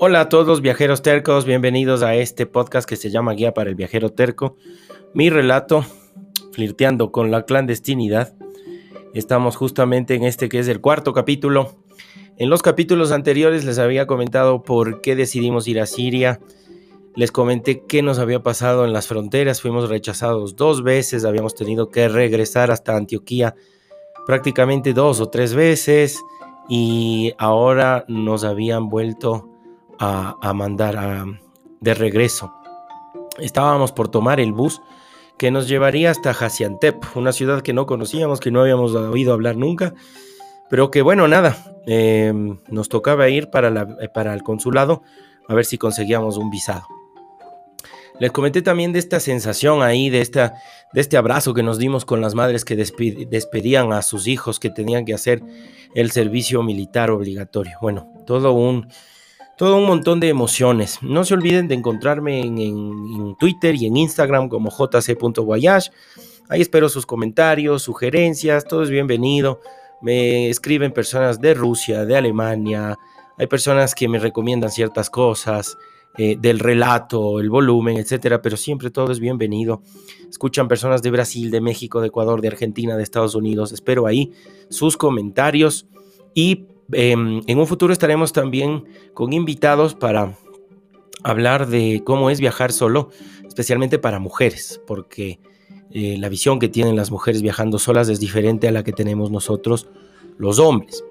Hola a todos viajeros tercos, bienvenidos a este podcast que se llama Guía para el Viajero Terco. Mi relato, flirteando con la clandestinidad. Estamos justamente en este que es el cuarto capítulo. En los capítulos anteriores les había comentado por qué decidimos ir a Siria. Les comenté qué nos había pasado en las fronteras. Fuimos rechazados dos veces, habíamos tenido que regresar hasta Antioquía prácticamente dos o tres veces y ahora nos habían vuelto a, mandar de regreso. Estábamos por tomar el bus que nos llevaría hasta Hasiantep, una ciudad que no conocíamos, que no habíamos oído hablar nunca, pero que bueno, nada, em, nos tocaba ir para, la, para el consulado a ver si conseguíamos un visado. Les comenté también de esta sensación ahí, de, esta, de este abrazo que nos dimos con las madres que despedían a sus hijos que tenían que hacer el servicio militar obligatorio. Bueno, todo un, todo un montón de emociones. No se olviden de encontrarme en, Twitter y en Instagram como jc.voyage. Ahí espero sus comentarios, sugerencias, todo es bienvenido. Me escriben personas de Rusia, de Alemania, hay personas que me recomiendan ciertas cosas. Eh, del relato, el volumen, etcétera, pero siempre todo es bienvenido. Escuchan personas de Brasil, de México, de Ecuador, de Argentina, de Estados Unidos. Espero ahí sus comentarios y Em, en un futuro estaremos también con invitados para hablar de cómo es viajar solo, especialmente para mujeres, porque eh, la visión que tienen las mujeres viajando solas es diferente a la que tenemos nosotros los hombres.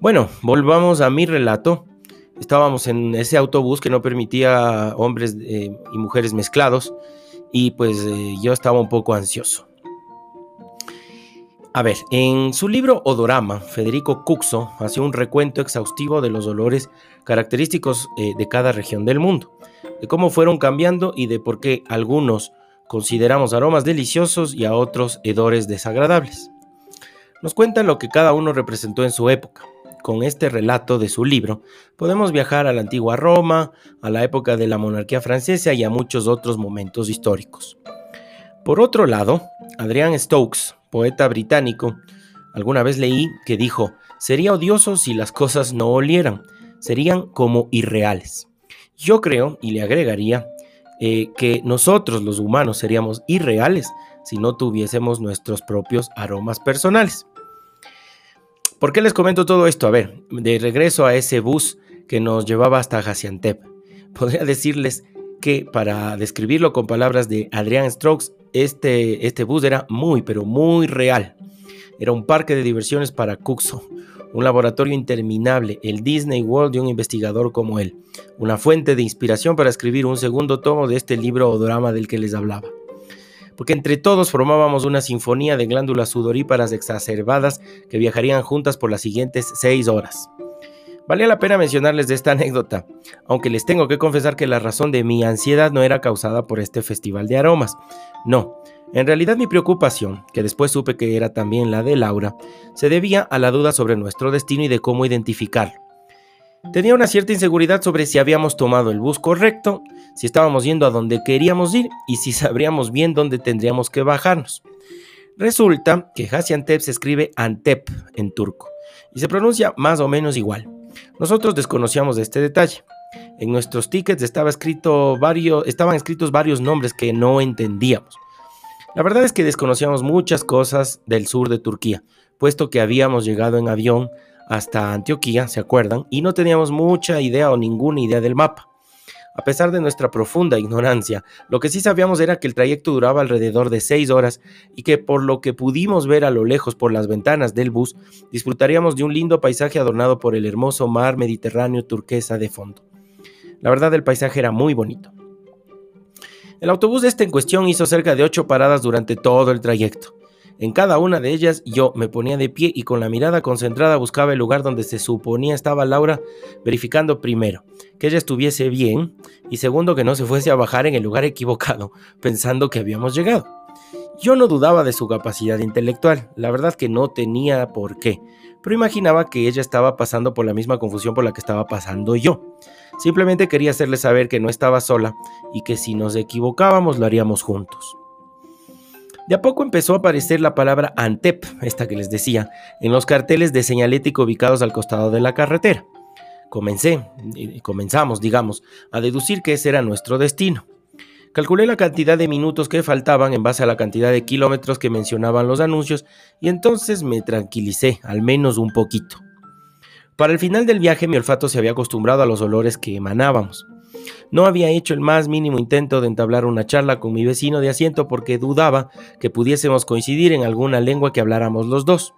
Bueno, volvamos a mi relato. Estábamos en ese autobús que no permitía hombres eh, y mujeres mezclados y pues eh, yo estaba un poco ansioso. A ver, en su libro Odorama, Federico Cuxo hace un recuento exhaustivo de los olores característicos eh, de cada región del mundo, de cómo fueron cambiando y de por qué algunos consideramos aromas deliciosos y a otros hedores desagradables. Nos cuenta lo que cada uno representó en su época. Con este relato de su libro, podemos viajar a la antigua Roma, a la época de la monarquía francesa y a muchos otros momentos históricos. Por otro lado, Adrian Stokes, poeta británico, alguna vez leí que dijo, sería odioso si las cosas no olieran, serían como irreales. Yo creo, y le agregaría, eh, que nosotros los humanos seríamos irreales si no tuviésemos nuestros propios aromas personales. ¿Por qué les comento todo esto? A ver, de regreso a ese bus que nos llevaba hasta Hasiantep, podría decirles que para describirlo con palabras de Adrian Strokes, este, este bus era muy, pero muy real. Era un parque de diversiones para Cuxo, un laboratorio interminable, el Disney World de un investigador como él, una fuente de inspiración para escribir un segundo tomo de este libro o drama del que les hablaba. Porque entre todos formábamos una sinfonía de glándulas sudoríparas exacerbadas que viajarían juntas por las siguientes seis horas. Valía la pena mencionarles esta anécdota, aunque les tengo que confesar que la razón de mi ansiedad no era causada por este festival de aromas. No, en realidad mi preocupación, que después supe que era también la de Laura, se debía a la duda sobre nuestro destino y de cómo identificarlo. Tenía una cierta inseguridad sobre si habíamos tomado el bus correcto, si estábamos yendo a donde queríamos ir y si sabríamos bien dónde tendríamos que bajarnos. Resulta que Hasiantep se escribe Antep en turco y se pronuncia más o menos igual. Nosotros desconocíamos este detalle. En nuestros tickets estaba escrito varios, estaban escritos varios nombres que no entendíamos. La verdad es que desconocíamos muchas cosas del sur de Turquía, puesto que habíamos llegado en avión hasta Antioquía, ¿se acuerdan? Y no teníamos mucha idea o ninguna idea del mapa. A pesar de nuestra profunda ignorancia, lo que sí sabíamos era que el trayecto duraba alrededor de seis horas y que por lo que pudimos ver a lo lejos por las ventanas del bus, disfrutaríamos de un lindo paisaje adornado por el hermoso mar Mediterráneo turquesa de fondo. La verdad el paisaje era muy bonito. El autobús de este en cuestión hizo cerca de ocho paradas durante todo el trayecto. En cada una de ellas yo me ponía de pie y con la mirada concentrada buscaba el lugar donde se suponía estaba Laura, verificando primero que ella estuviese bien y segundo que no se fuese a bajar en el lugar equivocado, pensando que habíamos llegado. Yo no dudaba de su capacidad intelectual, la verdad que no tenía por qué, pero imaginaba que ella estaba pasando por la misma confusión por la que estaba pasando yo. Simplemente quería hacerle saber que no estaba sola y que si nos equivocábamos lo haríamos juntos. De a poco empezó a aparecer la palabra Antep, esta que les decía, en los carteles de señalética ubicados al costado de la carretera. Comencé, comenzamos, digamos, a deducir que ese era nuestro destino. Calculé la cantidad de minutos que faltaban en base a la cantidad de kilómetros que mencionaban los anuncios y entonces me tranquilicé, al menos un poquito. Para el final del viaje mi olfato se había acostumbrado a los olores que emanábamos. No había hecho el más mínimo intento de entablar una charla con mi vecino de asiento porque dudaba que pudiésemos coincidir en alguna lengua que habláramos los dos.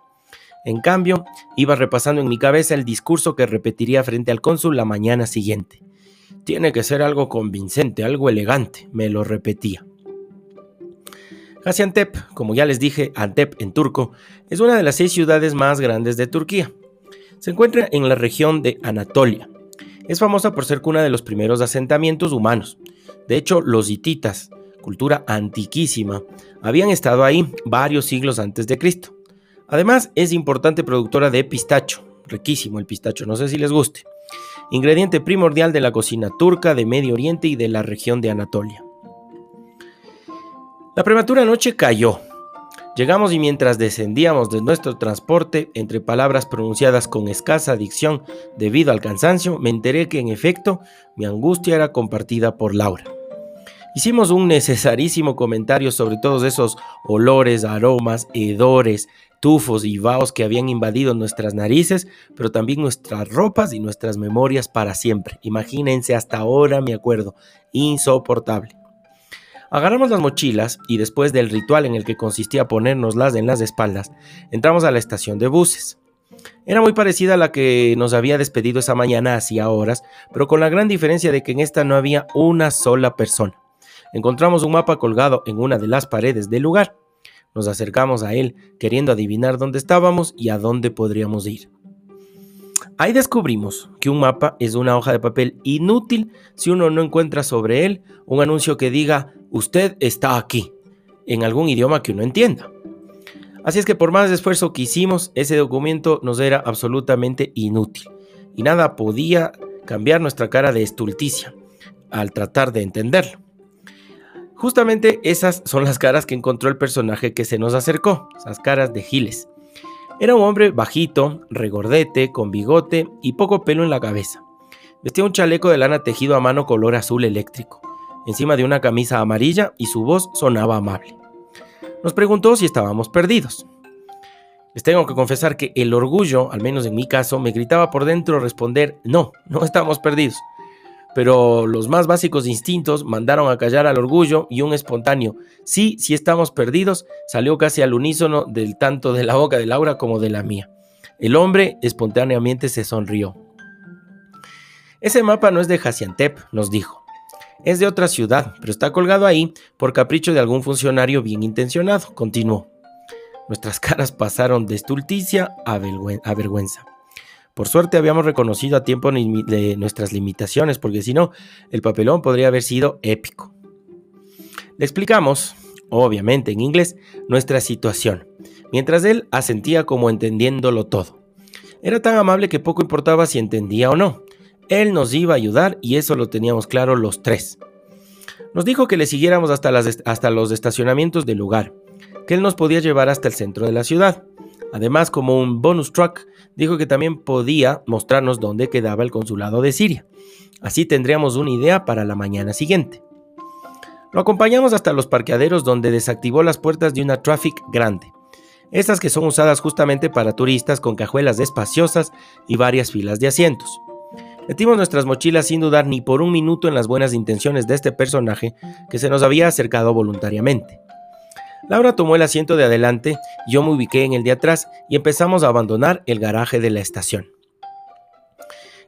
En cambio, iba repasando en mi cabeza el discurso que repetiría frente al cónsul la mañana siguiente. Tiene que ser algo convincente, algo elegante, me lo repetía. Gaziantep, como ya les dije, Antep en turco, es una de las seis ciudades más grandes de Turquía. Se encuentra en la región de Anatolia, es famosa por ser cuna de los primeros asentamientos humanos. De hecho, los hititas, cultura antiquísima, habían estado ahí varios siglos antes de Cristo. Además, es importante productora de pistacho, riquísimo el pistacho, no sé si les guste, ingrediente primordial de la cocina turca de Medio Oriente y de la región de Anatolia. La prematura noche cayó, Llegamos y mientras descendíamos de nuestro transporte, entre palabras pronunciadas con escasa dicción debido al cansancio, me enteré que en efecto mi angustia era compartida por Laura. Hicimos un necesarísimo comentario sobre todos esos olores, aromas, hedores, tufos y vaos que habían invadido nuestras narices, pero también nuestras ropas y nuestras memorias para siempre. Imagínense, hasta ahora me acuerdo, insoportable. Agarramos las mochilas y después del ritual en el que consistía ponérnoslas en las espaldas, entramos a la estación de buses. Era muy parecida a la que nos había despedido esa mañana hacía horas, pero con la gran diferencia de que en esta no había una sola persona. Encontramos un mapa colgado en una de las paredes del lugar. Nos acercamos a él, queriendo adivinar dónde estábamos y a dónde podríamos ir. Ahí descubrimos que un mapa es una hoja de papel inútil si uno no encuentra sobre él un anuncio que diga usted está aquí, en algún idioma que uno entienda. Así es que por más esfuerzo que hicimos, ese documento nos era absolutamente inútil y nada podía cambiar nuestra cara de estulticia al tratar de entenderlo. Justamente esas son las caras que encontró el personaje que se nos acercó, esas caras de Giles. Era un hombre bajito, regordete, con bigote y poco pelo en la cabeza. Vestía un chaleco de lana tejido a mano color azul eléctrico, encima de una camisa amarilla y su voz sonaba amable. Nos preguntó si estábamos perdidos. Les tengo que confesar que el orgullo, al menos en mi caso, me gritaba por dentro responder, no, no estamos perdidos pero los más básicos instintos mandaron a callar al orgullo y un espontáneo sí, sí estamos perdidos salió casi al unísono del tanto de la boca de Laura como de la mía. El hombre espontáneamente se sonrió. Ese mapa no es de Jaciantep, nos dijo. Es de otra ciudad, pero está colgado ahí por capricho de algún funcionario bien intencionado, continuó. Nuestras caras pasaron de estulticia a, vergüenza. Por suerte habíamos reconocido a tiempo nuestras limitaciones, porque si no, el papelón podría haber sido épico. Le explicamos, obviamente en inglés, nuestra situación, mientras él asentía como entendiéndolo todo. Era tan amable que poco importaba si entendía o no. Él nos iba a ayudar y eso lo teníamos claro los tres. Nos dijo que le siguiéramos hasta, hasta los estacionamientos del lugar, que él nos podía llevar hasta el centro de la ciudad. Además, como un bonus track, dijo que también podía mostrarnos dónde quedaba el consulado de Siria. Así tendríamos una idea para la mañana siguiente. Lo acompañamos hasta los parqueaderos donde desactivó las puertas de una traffic grande. Estas que son usadas justamente para turistas con cajuelas espaciosas y varias filas de asientos. Metimos nuestras mochilas sin dudar ni por un minuto en las buenas intenciones de este personaje que se nos había acercado voluntariamente. Laura tomó el asiento de adelante, yo me ubiqué en el de atrás y empezamos a abandonar el garaje de la estación.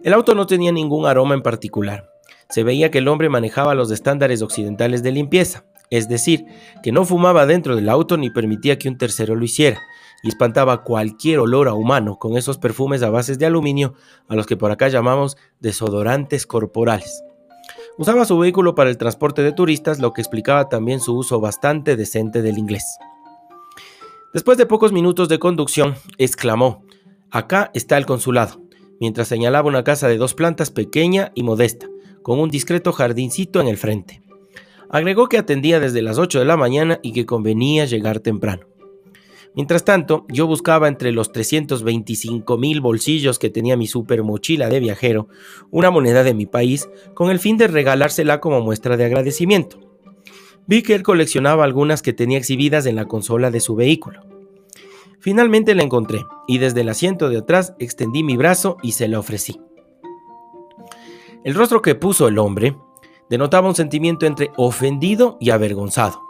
El auto no tenía ningún aroma en particular. se veía que el hombre manejaba los estándares occidentales de limpieza, es decir, que no fumaba dentro del auto ni permitía que un tercero lo hiciera, y espantaba cualquier olor a humano con esos perfumes a bases de aluminio a los que por acá llamamos desodorantes corporales. Usaba su vehículo para el transporte de turistas, lo que explicaba también su uso bastante decente del inglés. Después de pocos minutos de conducción, exclamó, Acá está el consulado, mientras señalaba una casa de dos plantas pequeña y modesta, con un discreto jardincito en el frente. Agregó que atendía desde las 8 de la mañana y que convenía llegar temprano. Mientras tanto, yo buscaba entre los 325 mil bolsillos que tenía mi super mochila de viajero una moneda de mi país con el fin de regalársela como muestra de agradecimiento. Vi que él coleccionaba algunas que tenía exhibidas en la consola de su vehículo. Finalmente la encontré y desde el asiento de atrás extendí mi brazo y se la ofrecí. El rostro que puso el hombre denotaba un sentimiento entre ofendido y avergonzado.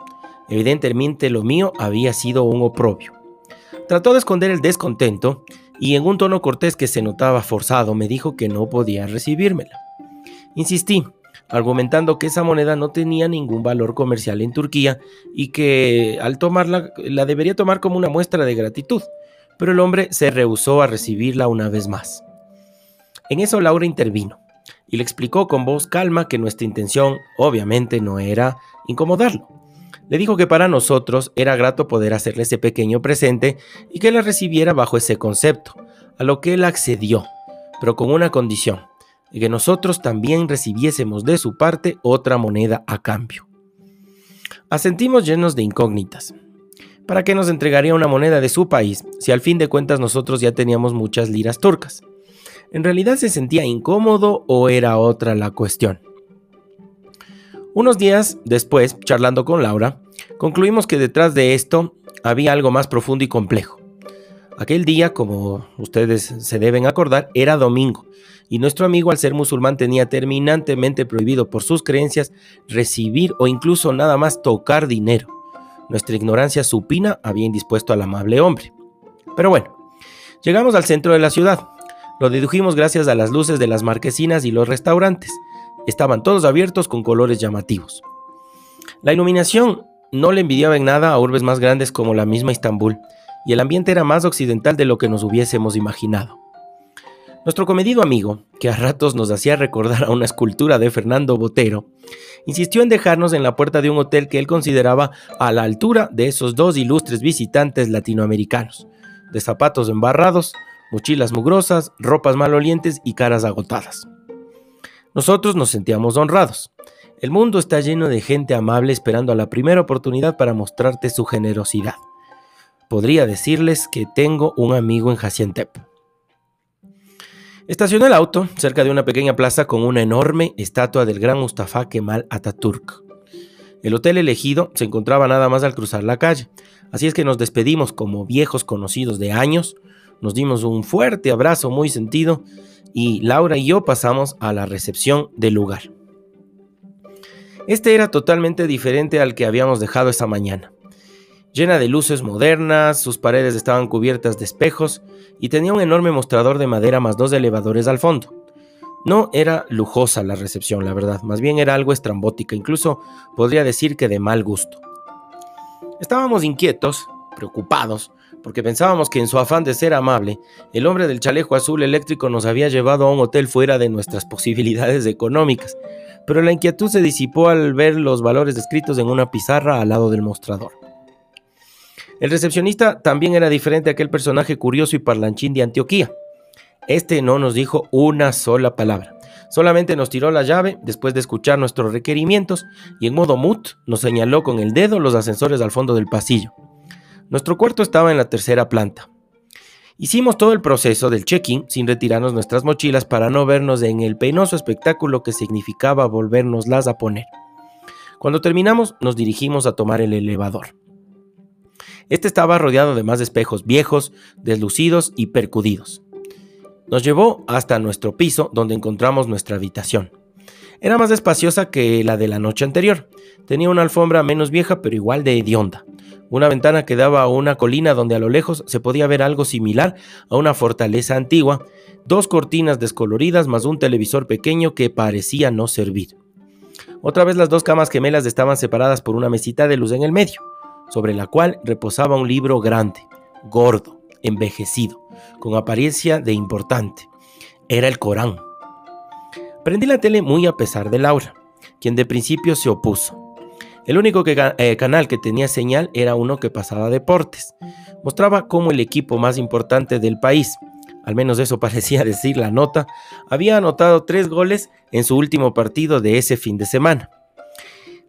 Evidentemente lo mío había sido un oprobio. Trató de esconder el descontento y en un tono cortés que se notaba forzado me dijo que no podía recibírmela. Insistí, argumentando que esa moneda no tenía ningún valor comercial en Turquía y que al tomarla la debería tomar como una muestra de gratitud, pero el hombre se rehusó a recibirla una vez más. En eso Laura intervino y le explicó con voz calma que nuestra intención obviamente no era incomodarlo. Le dijo que para nosotros era grato poder hacerle ese pequeño presente y que la recibiera bajo ese concepto, a lo que él accedió, pero con una condición, que nosotros también recibiésemos de su parte otra moneda a cambio. Asentimos llenos de incógnitas. ¿Para qué nos entregaría una moneda de su país si al fin de cuentas nosotros ya teníamos muchas liras turcas? ¿En realidad se sentía incómodo o era otra la cuestión? Unos días después, charlando con Laura, concluimos que detrás de esto había algo más profundo y complejo. Aquel día, como ustedes se deben acordar, era domingo, y nuestro amigo al ser musulmán tenía terminantemente prohibido por sus creencias recibir o incluso nada más tocar dinero. Nuestra ignorancia supina había indispuesto al amable hombre. Pero bueno, llegamos al centro de la ciudad. Lo dedujimos gracias a las luces de las marquesinas y los restaurantes. Estaban todos abiertos con colores llamativos. La iluminación no le envidiaba en nada a urbes más grandes como la misma Istambul, y el ambiente era más occidental de lo que nos hubiésemos imaginado. Nuestro comedido amigo, que a ratos nos hacía recordar a una escultura de Fernando Botero, insistió en dejarnos en la puerta de un hotel que él consideraba a la altura de esos dos ilustres visitantes latinoamericanos, de zapatos embarrados, mochilas mugrosas, ropas malolientes y caras agotadas. Nosotros nos sentíamos honrados. El mundo está lleno de gente amable esperando a la primera oportunidad para mostrarte su generosidad. Podría decirles que tengo un amigo en Jacientep. Estacioné el auto cerca de una pequeña plaza con una enorme estatua del gran Mustafa Kemal Atatürk. El hotel elegido se encontraba nada más al cruzar la calle, así es que nos despedimos como viejos conocidos de años, nos dimos un fuerte abrazo muy sentido y Laura y yo pasamos a la recepción del lugar. Este era totalmente diferente al que habíamos dejado esa mañana. Llena de luces modernas, sus paredes estaban cubiertas de espejos y tenía un enorme mostrador de madera más dos elevadores al fondo. No era lujosa la recepción, la verdad, más bien era algo estrambótica, incluso podría decir que de mal gusto. Estábamos inquietos, preocupados, porque pensábamos que en su afán de ser amable, el hombre del chalejo azul eléctrico nos había llevado a un hotel fuera de nuestras posibilidades económicas, pero la inquietud se disipó al ver los valores descritos en una pizarra al lado del mostrador. El recepcionista también era diferente a aquel personaje curioso y parlanchín de Antioquía. Este no nos dijo una sola palabra. Solamente nos tiró la llave después de escuchar nuestros requerimientos y en modo mut nos señaló con el dedo los ascensores al fondo del pasillo. Nuestro cuarto estaba en la tercera planta. Hicimos todo el proceso del check-in sin retirarnos nuestras mochilas para no vernos en el penoso espectáculo que significaba volvernoslas a poner. Cuando terminamos nos dirigimos a tomar el elevador. Este estaba rodeado de más espejos viejos, deslucidos y percudidos. Nos llevó hasta nuestro piso donde encontramos nuestra habitación. Era más espaciosa que la de la noche anterior. Tenía una alfombra menos vieja pero igual de hedionda. Una ventana que daba a una colina donde a lo lejos se podía ver algo similar a una fortaleza antigua, dos cortinas descoloridas más un televisor pequeño que parecía no servir. Otra vez las dos camas gemelas estaban separadas por una mesita de luz en el medio, sobre la cual reposaba un libro grande, gordo, envejecido, con apariencia de importante. Era el Corán. Prendí la tele muy a pesar de Laura, quien de principio se opuso. El único eh, canal que tenía señal era uno que pasaba deportes. Mostraba cómo el equipo más importante del país, al menos eso parecía decir la nota, había anotado tres goles en su último partido de ese fin de semana.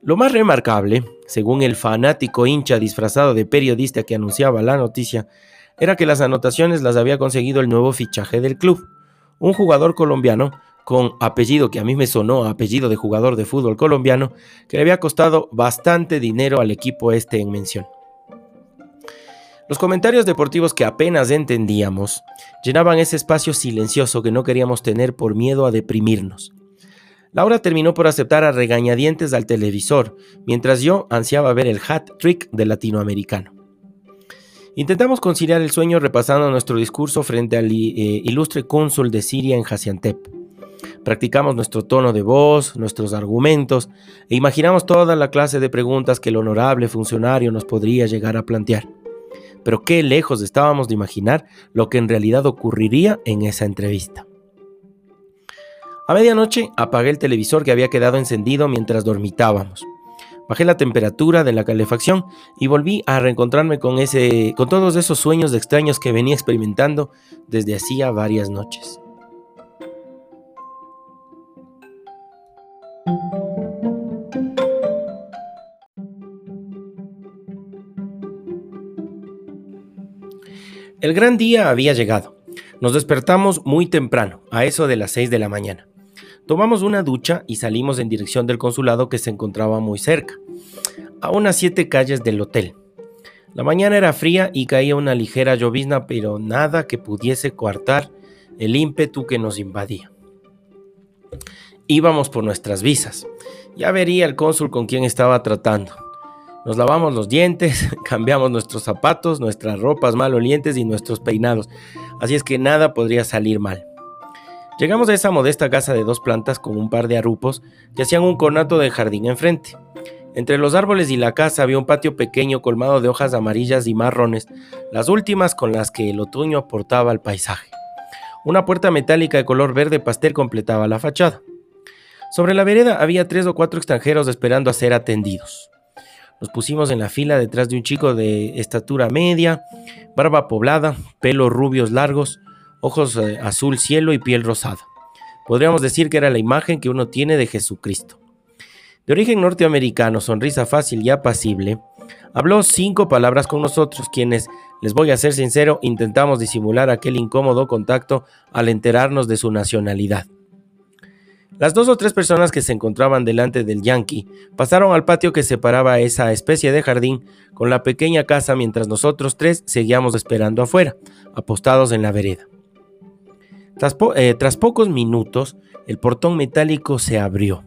Lo más remarcable, según el fanático hincha disfrazado de periodista que anunciaba la noticia, era que las anotaciones las había conseguido el nuevo fichaje del club, un jugador colombiano con apellido que a mí me sonó apellido de jugador de fútbol colombiano, que le había costado bastante dinero al equipo este en mención. Los comentarios deportivos que apenas entendíamos llenaban ese espacio silencioso que no queríamos tener por miedo a deprimirnos. Laura terminó por aceptar a regañadientes al televisor, mientras yo ansiaba ver el hat trick del latinoamericano. Intentamos conciliar el sueño repasando nuestro discurso frente al eh, ilustre cónsul de Siria en Jaciantep. Practicamos nuestro tono de voz, nuestros argumentos e imaginamos toda la clase de preguntas que el honorable funcionario nos podría llegar a plantear. Pero qué lejos estábamos de imaginar lo que en realidad ocurriría en esa entrevista. A medianoche apagué el televisor que había quedado encendido mientras dormitábamos. Bajé la temperatura de la calefacción y volví a reencontrarme con, ese, con todos esos sueños extraños que venía experimentando desde hacía varias noches. El gran día había llegado. Nos despertamos muy temprano, a eso de las 6 de la mañana. Tomamos una ducha y salimos en dirección del consulado que se encontraba muy cerca, a unas siete calles del hotel. La mañana era fría y caía una ligera llovizna, pero nada que pudiese coartar el ímpetu que nos invadía. Íbamos por nuestras visas. Ya vería el cónsul con quién estaba tratando. Nos lavamos los dientes, cambiamos nuestros zapatos, nuestras ropas malolientes y nuestros peinados, así es que nada podría salir mal. Llegamos a esa modesta casa de dos plantas con un par de arrupos que hacían un conato de jardín enfrente. Entre los árboles y la casa había un patio pequeño colmado de hojas amarillas y marrones, las últimas con las que el otoño aportaba al paisaje. Una puerta metálica de color verde pastel completaba la fachada. Sobre la vereda había tres o cuatro extranjeros esperando a ser atendidos. Nos pusimos en la fila detrás de un chico de estatura media, barba poblada, pelos rubios largos, ojos eh, azul cielo y piel rosada. Podríamos decir que era la imagen que uno tiene de Jesucristo. De origen norteamericano, sonrisa fácil y apacible, habló cinco palabras con nosotros, quienes, les voy a ser sincero, intentamos disimular aquel incómodo contacto al enterarnos de su nacionalidad. Las dos o tres personas que se encontraban delante del Yankee pasaron al patio que separaba esa especie de jardín con la pequeña casa mientras nosotros tres seguíamos esperando afuera, apostados en la vereda. Tras, eh, pocos minutos, el portón metálico se abrió.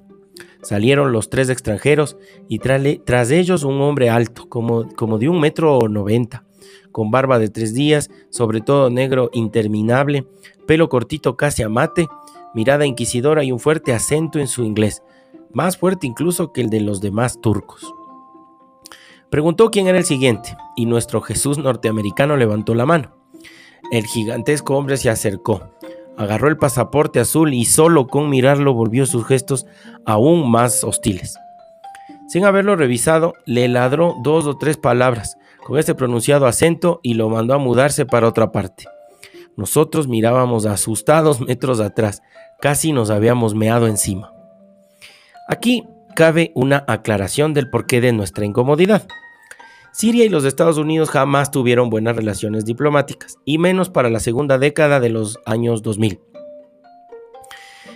Salieron los tres extranjeros y tras ellos un hombre alto, como, como de un metro noventa, con barba de tres días, sobre todo negro interminable, pelo cortito casi a mate mirada inquisidora y un fuerte acento en su inglés, más fuerte incluso que el de los demás turcos. Preguntó quién era el siguiente, y nuestro Jesús norteamericano levantó la mano. El gigantesco hombre se acercó, agarró el pasaporte azul y solo con mirarlo volvió sus gestos aún más hostiles. Sin haberlo revisado, le ladró dos o tres palabras con ese pronunciado acento y lo mandó a mudarse para otra parte. Nosotros mirábamos asustados metros atrás, casi nos habíamos meado encima. Aquí cabe una aclaración del porqué de nuestra incomodidad. Siria y los Estados Unidos jamás tuvieron buenas relaciones diplomáticas, y menos para la segunda década de los años 2000.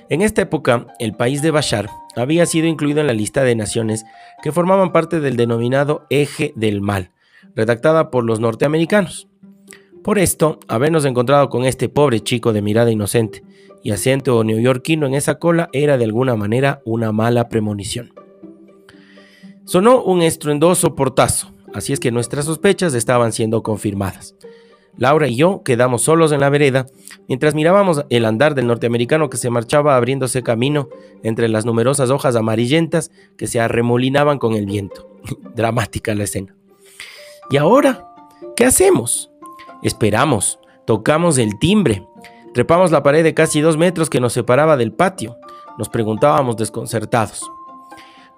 En esta época, el país de Bashar había sido incluido en la lista de naciones que formaban parte del denominado Eje del Mal, redactada por los norteamericanos. Por esto, habernos encontrado con este pobre chico de mirada inocente y acento neoyorquino en esa cola era de alguna manera una mala premonición. Sonó un estruendoso portazo, así es que nuestras sospechas estaban siendo confirmadas. Laura y yo quedamos solos en la vereda mientras mirábamos el andar del norteamericano que se marchaba abriéndose camino entre las numerosas hojas amarillentas que se arremolinaban con el viento. Dramática la escena. ¿Y ahora? ¿Qué hacemos? Esperamos, tocamos el timbre, trepamos la pared de casi dos metros que nos separaba del patio. Nos preguntábamos desconcertados.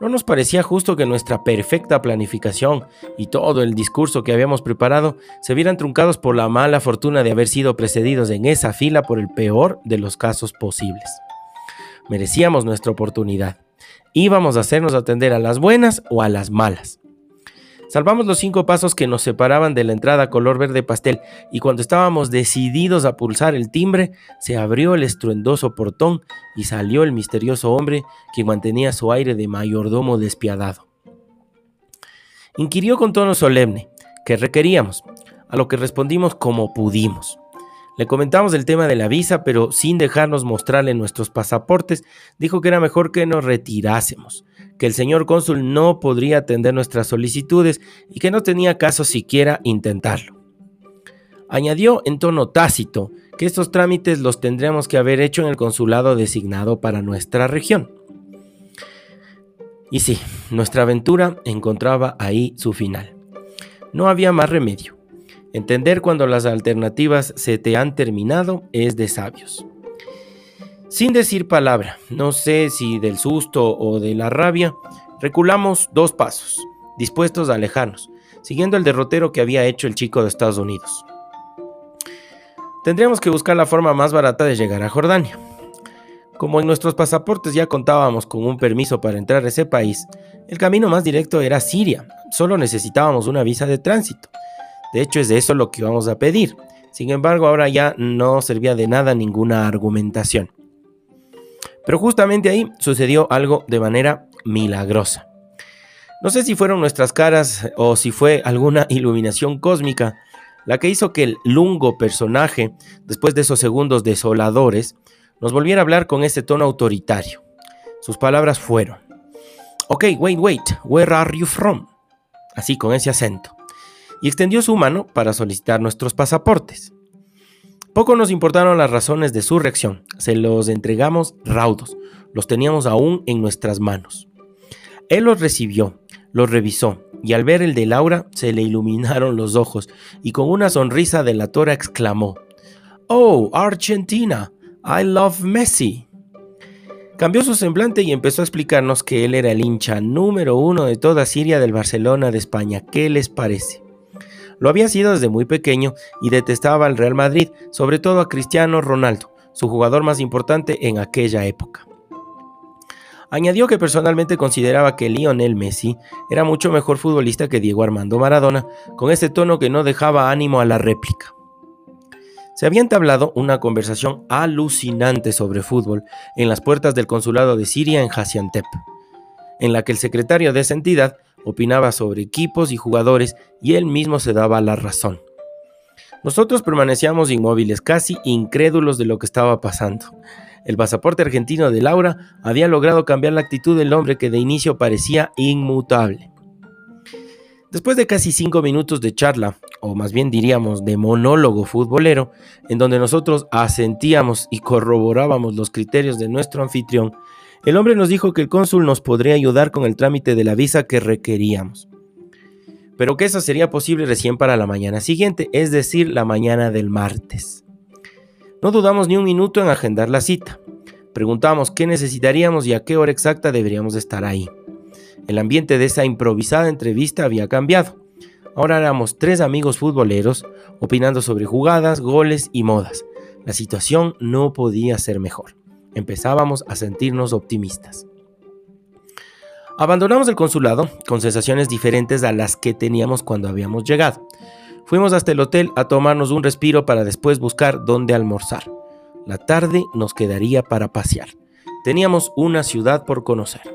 ¿No nos parecía justo que nuestra perfecta planificación y todo el discurso que habíamos preparado se vieran truncados por la mala fortuna de haber sido precedidos en esa fila por el peor de los casos posibles? Merecíamos nuestra oportunidad. Íbamos a hacernos atender a las buenas o a las malas. Salvamos los cinco pasos que nos separaban de la entrada color verde pastel y cuando estábamos decididos a pulsar el timbre, se abrió el estruendoso portón y salió el misterioso hombre que mantenía su aire de mayordomo despiadado. Inquirió con tono solemne qué requeríamos, a lo que respondimos como pudimos. Le comentamos el tema de la visa, pero sin dejarnos mostrarle nuestros pasaportes, dijo que era mejor que nos retirásemos, que el señor cónsul no podría atender nuestras solicitudes y que no tenía caso siquiera intentarlo. Añadió en tono tácito que estos trámites los tendríamos que haber hecho en el consulado designado para nuestra región. Y sí, nuestra aventura encontraba ahí su final. No había más remedio. Entender cuando las alternativas se te han terminado es de sabios. Sin decir palabra, no sé si del susto o de la rabia, reculamos dos pasos, dispuestos a alejarnos, siguiendo el derrotero que había hecho el chico de Estados Unidos. Tendríamos que buscar la forma más barata de llegar a Jordania. Como en nuestros pasaportes ya contábamos con un permiso para entrar a ese país, el camino más directo era Siria, solo necesitábamos una visa de tránsito. De hecho, es de eso lo que vamos a pedir. Sin embargo, ahora ya no servía de nada ninguna argumentación. Pero justamente ahí sucedió algo de manera milagrosa. No sé si fueron nuestras caras o si fue alguna iluminación cósmica la que hizo que el lungo personaje, después de esos segundos desoladores, nos volviera a hablar con ese tono autoritario. Sus palabras fueron, Ok, wait, wait, where are you from? Así, con ese acento y extendió su mano para solicitar nuestros pasaportes. Poco nos importaron las razones de su reacción, se los entregamos raudos, los teníamos aún en nuestras manos. Él los recibió, los revisó, y al ver el de Laura se le iluminaron los ojos, y con una sonrisa delatora exclamó, Oh, Argentina, I love Messi. Cambió su semblante y empezó a explicarnos que él era el hincha número uno de toda Siria del Barcelona de España. ¿Qué les parece? Lo había sido desde muy pequeño y detestaba al Real Madrid, sobre todo a Cristiano Ronaldo, su jugador más importante en aquella época. Añadió que personalmente consideraba que Lionel Messi era mucho mejor futbolista que Diego Armando Maradona, con ese tono que no dejaba ánimo a la réplica. Se había entablado una conversación alucinante sobre fútbol en las puertas del consulado de Siria en Hasiantep, en la que el secretario de esa entidad opinaba sobre equipos y jugadores y él mismo se daba la razón. Nosotros permanecíamos inmóviles, casi incrédulos de lo que estaba pasando. El pasaporte argentino de Laura había logrado cambiar la actitud del hombre que de inicio parecía inmutable. Después de casi cinco minutos de charla, o más bien diríamos de monólogo futbolero, en donde nosotros asentíamos y corroborábamos los criterios de nuestro anfitrión, el hombre nos dijo que el cónsul nos podría ayudar con el trámite de la visa que requeríamos, pero que eso sería posible recién para la mañana siguiente, es decir, la mañana del martes. No dudamos ni un minuto en agendar la cita. Preguntamos qué necesitaríamos y a qué hora exacta deberíamos estar ahí. El ambiente de esa improvisada entrevista había cambiado. Ahora éramos tres amigos futboleros opinando sobre jugadas, goles y modas. La situación no podía ser mejor empezábamos a sentirnos optimistas. Abandonamos el consulado con sensaciones diferentes a las que teníamos cuando habíamos llegado. Fuimos hasta el hotel a tomarnos un respiro para después buscar dónde almorzar. La tarde nos quedaría para pasear. Teníamos una ciudad por conocer.